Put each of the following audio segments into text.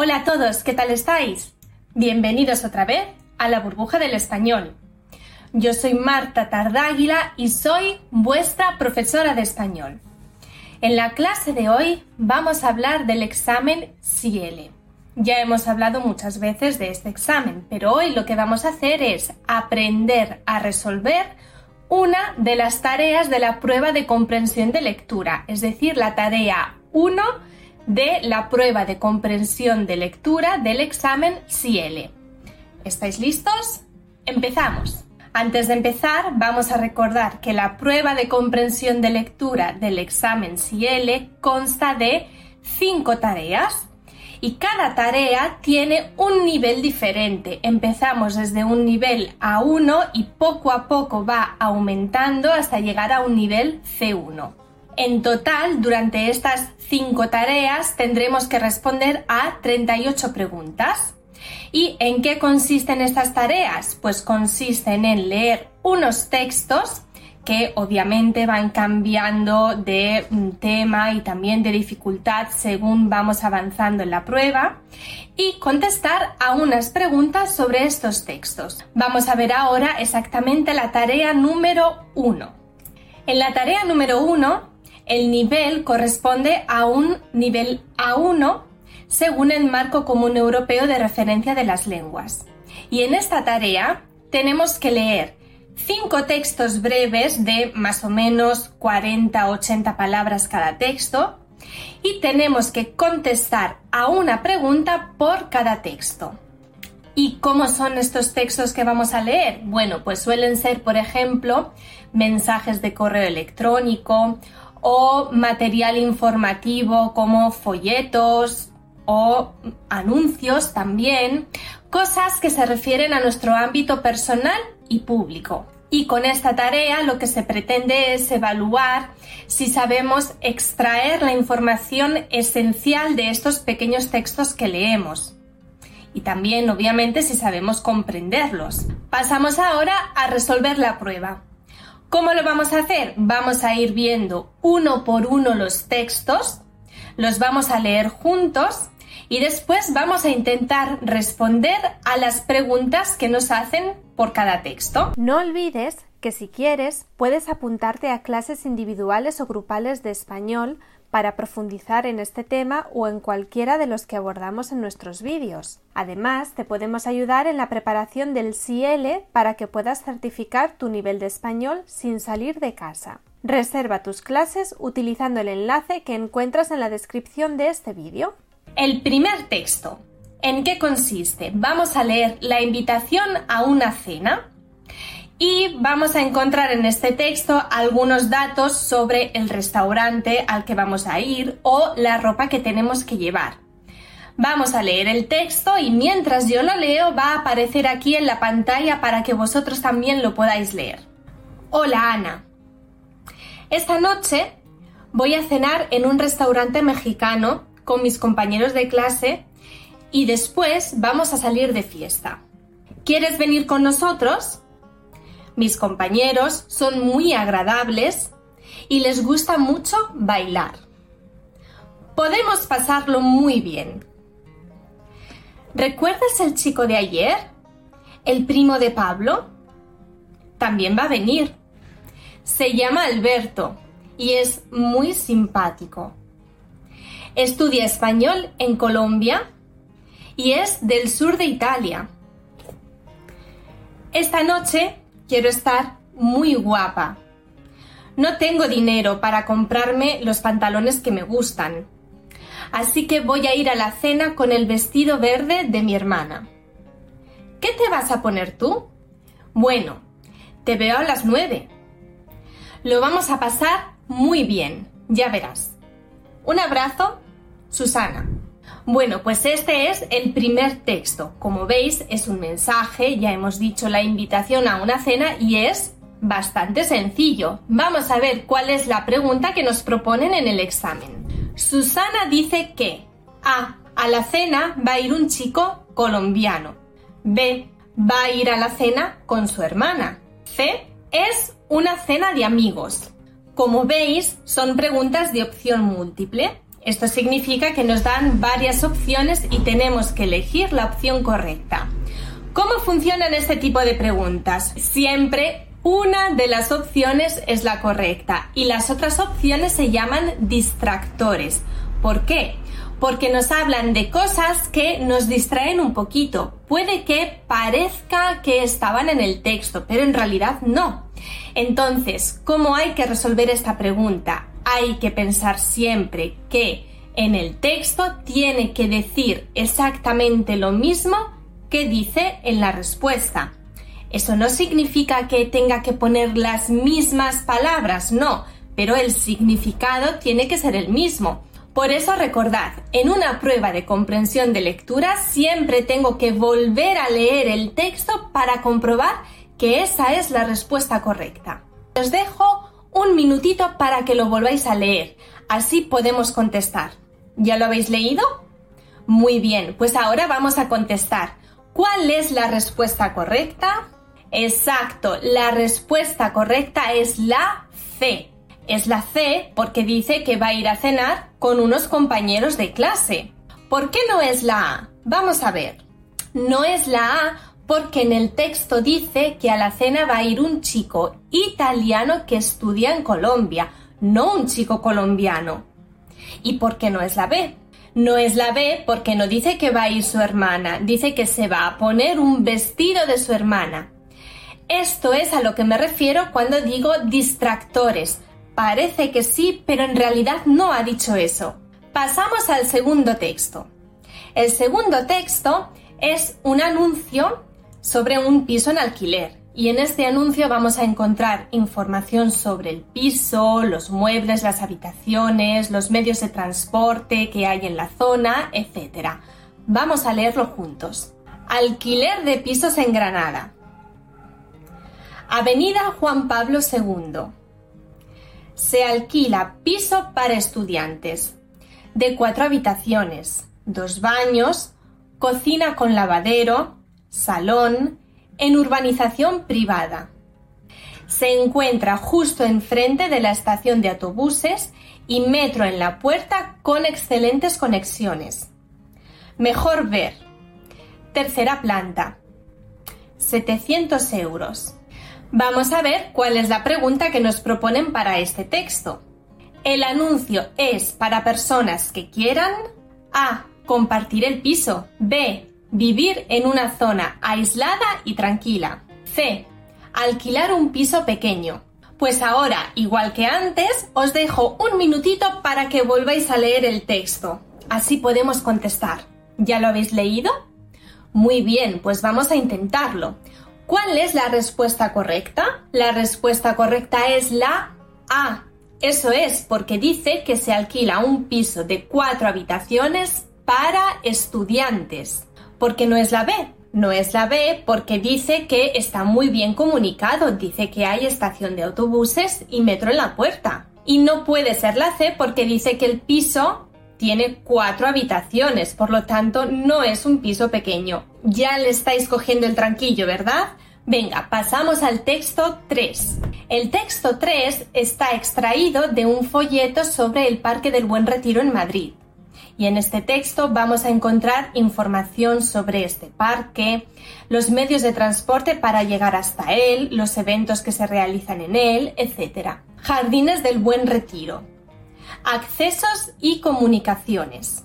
Hola a todos, ¿qué tal estáis? Bienvenidos otra vez a la burbuja del español. Yo soy Marta Tardáguila y soy vuestra profesora de español. En la clase de hoy vamos a hablar del examen CIELE. Ya hemos hablado muchas veces de este examen, pero hoy lo que vamos a hacer es aprender a resolver una de las tareas de la prueba de comprensión de lectura, es decir, la tarea 1 de la prueba de comprensión de lectura del examen CIELE. ¿Estáis listos? Empezamos. Antes de empezar, vamos a recordar que la prueba de comprensión de lectura del examen CIELE consta de cinco tareas y cada tarea tiene un nivel diferente. Empezamos desde un nivel A1 y poco a poco va aumentando hasta llegar a un nivel C1. En total, durante estas cinco tareas tendremos que responder a 38 preguntas. ¿Y en qué consisten estas tareas? Pues consisten en leer unos textos que obviamente van cambiando de mm, tema y también de dificultad según vamos avanzando en la prueba y contestar a unas preguntas sobre estos textos. Vamos a ver ahora exactamente la tarea número 1. En la tarea número 1 el nivel corresponde a un nivel A1 según el Marco Común Europeo de Referencia de las Lenguas. Y en esta tarea tenemos que leer cinco textos breves de más o menos 40-80 palabras cada texto y tenemos que contestar a una pregunta por cada texto. ¿Y cómo son estos textos que vamos a leer? Bueno, pues suelen ser, por ejemplo, mensajes de correo electrónico o material informativo como folletos o anuncios también, cosas que se refieren a nuestro ámbito personal y público. Y con esta tarea lo que se pretende es evaluar si sabemos extraer la información esencial de estos pequeños textos que leemos. Y también, obviamente, si sabemos comprenderlos. Pasamos ahora a resolver la prueba. ¿Cómo lo vamos a hacer? Vamos a ir viendo uno por uno los textos, los vamos a leer juntos y después vamos a intentar responder a las preguntas que nos hacen por cada texto. No olvides que si quieres puedes apuntarte a clases individuales o grupales de español para profundizar en este tema o en cualquiera de los que abordamos en nuestros vídeos. Además, te podemos ayudar en la preparación del CL para que puedas certificar tu nivel de español sin salir de casa. Reserva tus clases utilizando el enlace que encuentras en la descripción de este vídeo. El primer texto. ¿En qué consiste? Vamos a leer la invitación a una cena y vamos a encontrar en este texto algunos datos sobre el restaurante al que vamos a ir o la ropa que tenemos que llevar. Vamos a leer el texto y mientras yo lo leo va a aparecer aquí en la pantalla para que vosotros también lo podáis leer. Hola Ana. Esta noche voy a cenar en un restaurante mexicano con mis compañeros de clase y después vamos a salir de fiesta. ¿Quieres venir con nosotros? Mis compañeros son muy agradables y les gusta mucho bailar. Podemos pasarlo muy bien. ¿Recuerdas el chico de ayer? ¿El primo de Pablo? También va a venir. Se llama Alberto y es muy simpático. Estudia español en Colombia y es del sur de Italia. Esta noche quiero estar muy guapa. No tengo dinero para comprarme los pantalones que me gustan, así que voy a ir a la cena con el vestido verde de mi hermana. ¿Qué te vas a poner tú? Bueno, te veo a las nueve. Lo vamos a pasar muy bien, ya verás. Un abrazo, Susana. Bueno, pues este es el primer texto. Como veis, es un mensaje, ya hemos dicho la invitación a una cena y es bastante sencillo. Vamos a ver cuál es la pregunta que nos proponen en el examen. Susana dice que A. A la cena va a ir un chico colombiano. B. Va a ir a la cena con su hermana. C. Es una cena de amigos. Como veis, son preguntas de opción múltiple Esto significa que nos dan varias opciones y tenemos que elegir la opción correcta. ¿Cómo funcionan este tipo de preguntas? Siempre una de las opciones es la correcta y las otras opciones se llaman distractores. ¿Por qué? Porque nos hablan de cosas que nos distraen un poquito. Puede que parezca que estaban en el texto, pero en realidad no. Entonces, ¿cómo hay que resolver esta pregunta? Hay que pensar siempre que en el texto tiene que decir exactamente lo mismo que dice en la respuesta. Eso no significa que tenga que poner las mismas palabras, no, pero el significado tiene que ser el mismo. Por eso recordad, en una prueba de comprensión de lectura siempre tengo que volver a leer el texto para comprobar que esa es la respuesta correcta. Os dejo un minutito para que lo volváis a leer, así podemos contestar. ¿Ya lo habéis leído? Muy bien, pues ahora vamos a contestar. ¿Cuál es la respuesta correcta? Exacto, la respuesta correcta es la C. Es la C porque dice que va a ir a cenar con unos compañeros de clase. ¿Por qué no es la A? Vamos a ver. No es la A porque en el texto dice que a la cena va a ir un chico italiano que estudia en Colombia, no un chico colombiano. ¿Y por qué no es la B? No es la B porque no dice que va a ir su hermana, dice que se va a poner un vestido de su hermana. Esto es a lo que me refiero cuando digo distractores. Parece que sí, pero en realidad no ha dicho eso. Pasamos al segundo texto. El segundo texto es un anuncio sobre un piso en alquiler y en este anuncio vamos a encontrar información sobre el piso, los muebles, las habitaciones, los medios de transporte que hay en la zona, etc. Vamos a leerlo juntos. Alquiler de pisos en Granada. Avenida Juan Pablo II. Se alquila piso para estudiantes, de cuatro habitaciones, dos baños, cocina con lavadero, salón, en urbanización privada. Se encuentra justo enfrente de la estación de autobuses y metro en la puerta con excelentes conexiones. Mejor ver. Tercera planta. 700 euros. Vamos a ver cuál es la pregunta que nos proponen para este texto. El anuncio es para personas que quieran A. Compartir el piso. B. Vivir en una zona aislada y tranquila. C. Alquilar un piso pequeño. Pues ahora, igual que antes, os dejo un minutito para que volváis a leer el texto. Así podemos contestar. ¿Ya lo habéis leído? Muy bien, pues vamos a intentarlo. ¿Cuál es la respuesta correcta? La respuesta correcta es la A. Eso es porque dice que se alquila un piso de cuatro habitaciones para estudiantes. ¿Por qué no es la B? No es la B porque dice que está muy bien comunicado, dice que hay estación de autobuses y metro en la puerta. Y no puede ser la C porque dice que el piso tiene cuatro habitaciones, por lo tanto no es un piso pequeño. Ya le estáis cogiendo el tranquillo, ¿verdad? Venga, pasamos al texto 3. El texto 3 está extraído de un folleto sobre el Parque del Buen Retiro en Madrid. Y en este texto vamos a encontrar información sobre este parque, los medios de transporte para llegar hasta él, los eventos que se realizan en él, etc. Jardines del Buen Retiro, accesos y comunicaciones.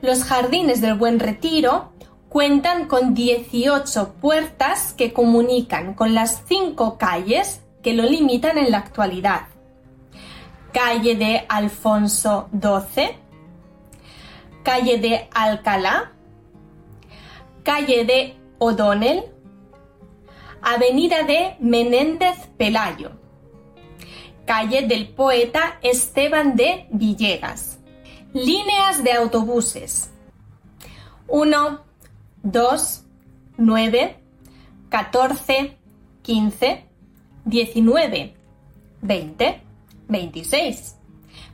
Los jardines del Buen Retiro cuentan con 18 puertas que comunican con las cinco calles que lo limitan en la actualidad. Calle de Alfonso XII, calle de Alcalá, calle de O'Donnell, avenida de Menéndez Pelayo, calle del poeta Esteban de Villegas. Líneas de autobuses. 1, 2, 9, 14, 15, 19, 20, 26,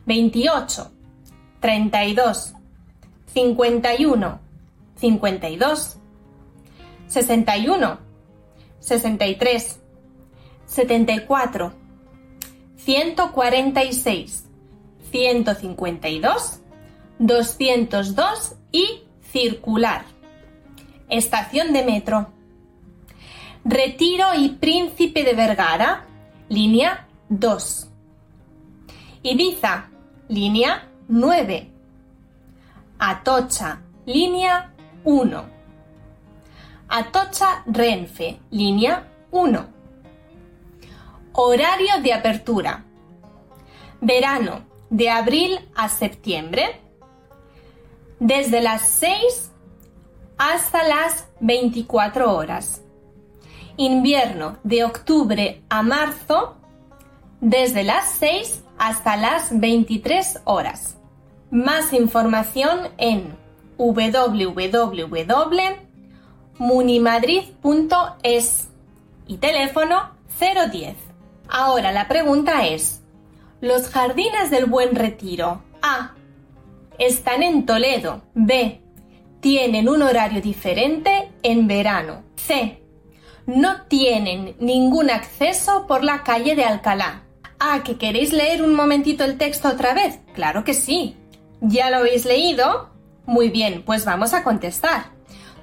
28, 32, 51, 52, 61, 63, 74, 146, 152, 202 y circular. Estación de metro. Retiro y Príncipe de Vergara, línea 2. Ibiza, línea 9. Atocha, línea 1. Atocha Renfe, línea 1. Horario de apertura. Verano, de abril a septiembre. Desde las 6 hasta las 24 horas. Invierno, de octubre a marzo. Desde las 6 hasta las 23 horas. Más información en www.munimadrid.es y teléfono 010. Ahora la pregunta es, ¿los jardines del Buen Retiro A están en Toledo? B tienen un horario diferente en verano? C no tienen ningún acceso por la calle de Alcalá. Ah, ¿que queréis leer un momentito el texto otra vez? Claro que sí. ¿Ya lo habéis leído? Muy bien, pues vamos a contestar.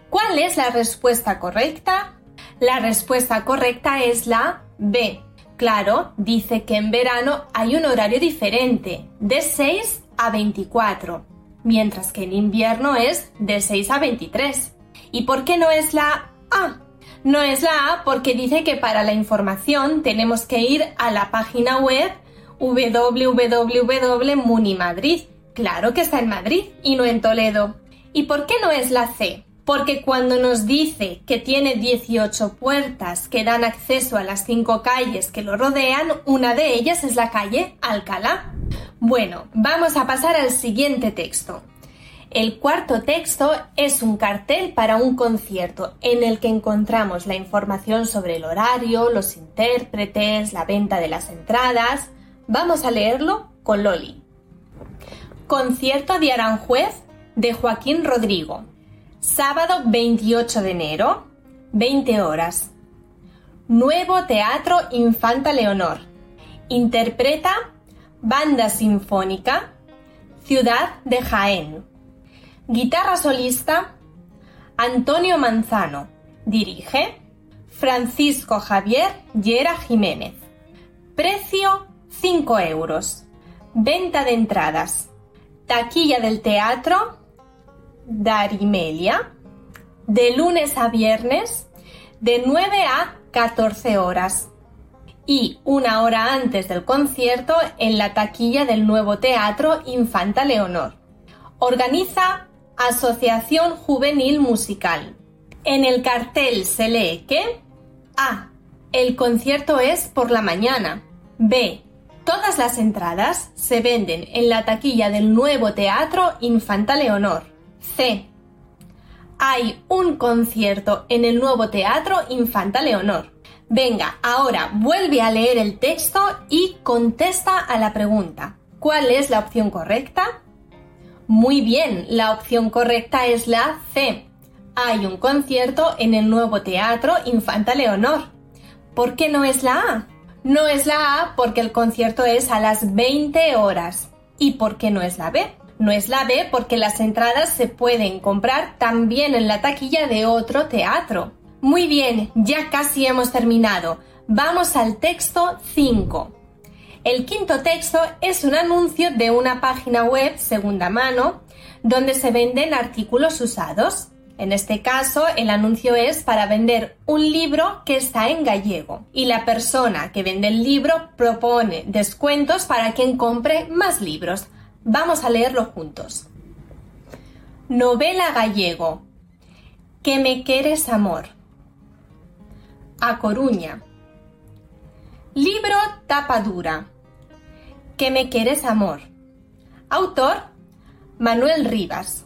¿Cuál es la respuesta correcta? La respuesta correcta es la B. Claro, dice que en verano hay un horario diferente, de 6 a 24, mientras que en invierno es de 6 a 23. ¿Y por qué no es la A? No es la A porque dice que para la información tenemos que ir a la página web www.munimadrid. Claro que está en Madrid y no en Toledo. ¿Y por qué no es la C? Porque cuando nos dice que tiene 18 puertas que dan acceso a las cinco calles que lo rodean, una de ellas es la calle Alcalá. Bueno, vamos a pasar al siguiente texto. El cuarto texto es un cartel para un concierto en el que encontramos la información sobre el horario, los intérpretes, la venta de las entradas. Vamos a leerlo con Loli. Concierto de Aranjuez de Joaquín Rodrigo. Sábado 28 de enero, 20 horas. Nuevo Teatro Infanta Leonor. Interpreta Banda Sinfónica, Ciudad de Jaén. Guitarra solista, Antonio Manzano. Dirige, Francisco Javier Llera Jiménez. Precio, 5 euros. Venta de entradas. Taquilla del teatro, Darimelia. De lunes a viernes, de 9 a 14 horas. Y una hora antes del concierto en la taquilla del nuevo teatro Infanta Leonor. Organiza Asociación Juvenil Musical. En el cartel se lee que A. El concierto es por la mañana. B. Todas las entradas se venden en la taquilla del nuevo Teatro Infanta Leonor. C. Hay un concierto en el nuevo Teatro Infanta Leonor. Venga, ahora vuelve a leer el texto y contesta a la pregunta. ¿Cuál es la opción correcta? Muy bien, la opción correcta es la C. Hay un concierto en el nuevo teatro Infanta Leonor. ¿Por qué no es la A? No es la A porque el concierto es a las 20 horas. ¿Y por qué no es la B? No es la B porque las entradas se pueden comprar también en la taquilla de otro teatro. Muy bien, ya casi hemos terminado. Vamos al texto 5. El quinto texto es un anuncio de una página web segunda mano donde se venden artículos usados. En este caso, el anuncio es para vender un libro que está en gallego y la persona que vende el libro propone descuentos para quien compre más libros. Vamos a leerlo juntos. Novela gallego. Que me quieres amor. A Coruña. Libro tapa dura. Que me quieres amor. Autor Manuel Rivas.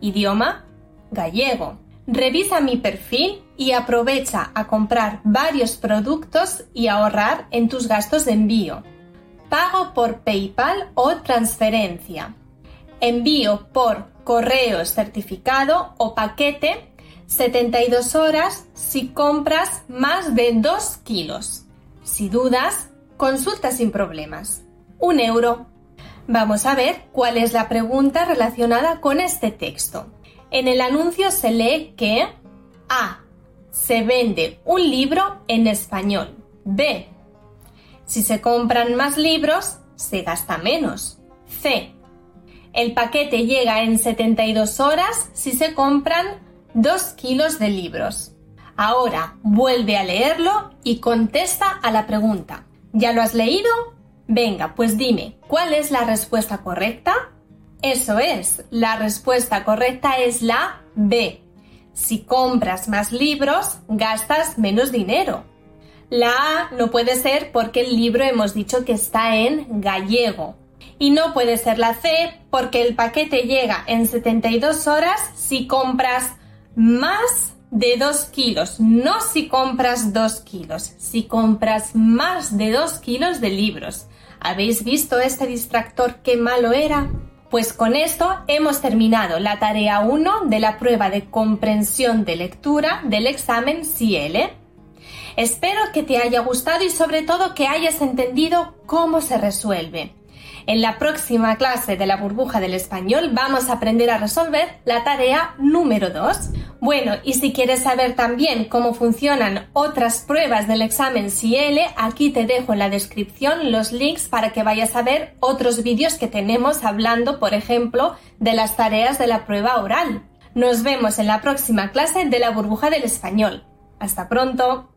Idioma gallego. Revisa mi perfil y aprovecha a comprar varios productos y ahorrar en tus gastos de envío. Pago por PayPal o transferencia. Envío por correo certificado o paquete 72 horas si compras más de 2 kilos. Si dudas, consulta sin problemas un euro. Vamos a ver cuál es la pregunta relacionada con este texto. En el anuncio se lee que A. Se vende un libro en español. B. Si se compran más libros, se gasta menos. C. El paquete llega en 72 horas si se compran 2 kilos de libros. Ahora vuelve a leerlo y contesta a la pregunta. ¿Ya lo has leído? Venga, pues dime, ¿cuál es la respuesta correcta? Eso es, la respuesta correcta es la B. Si compras más libros, gastas menos dinero. La A no puede ser porque el libro hemos dicho que está en gallego. Y no puede ser la C porque el paquete llega en 72 horas si compras más de 2 kilos. No si compras 2 kilos, si compras más de 2 kilos de libros. ¿Habéis visto este distractor qué malo era? Pues con esto hemos terminado la tarea 1 de la prueba de comprensión de lectura del examen CIELE. Espero que te haya gustado y sobre todo que hayas entendido cómo se resuelve. En la próxima clase de la burbuja del español vamos a aprender a resolver la tarea número 2. Bueno, y si quieres saber también cómo funcionan otras pruebas del examen CIEL, aquí te dejo en la descripción los links para que vayas a ver otros vídeos que tenemos hablando, por ejemplo, de las tareas de la prueba oral. Nos vemos en la próxima clase de la burbuja del español. Hasta pronto.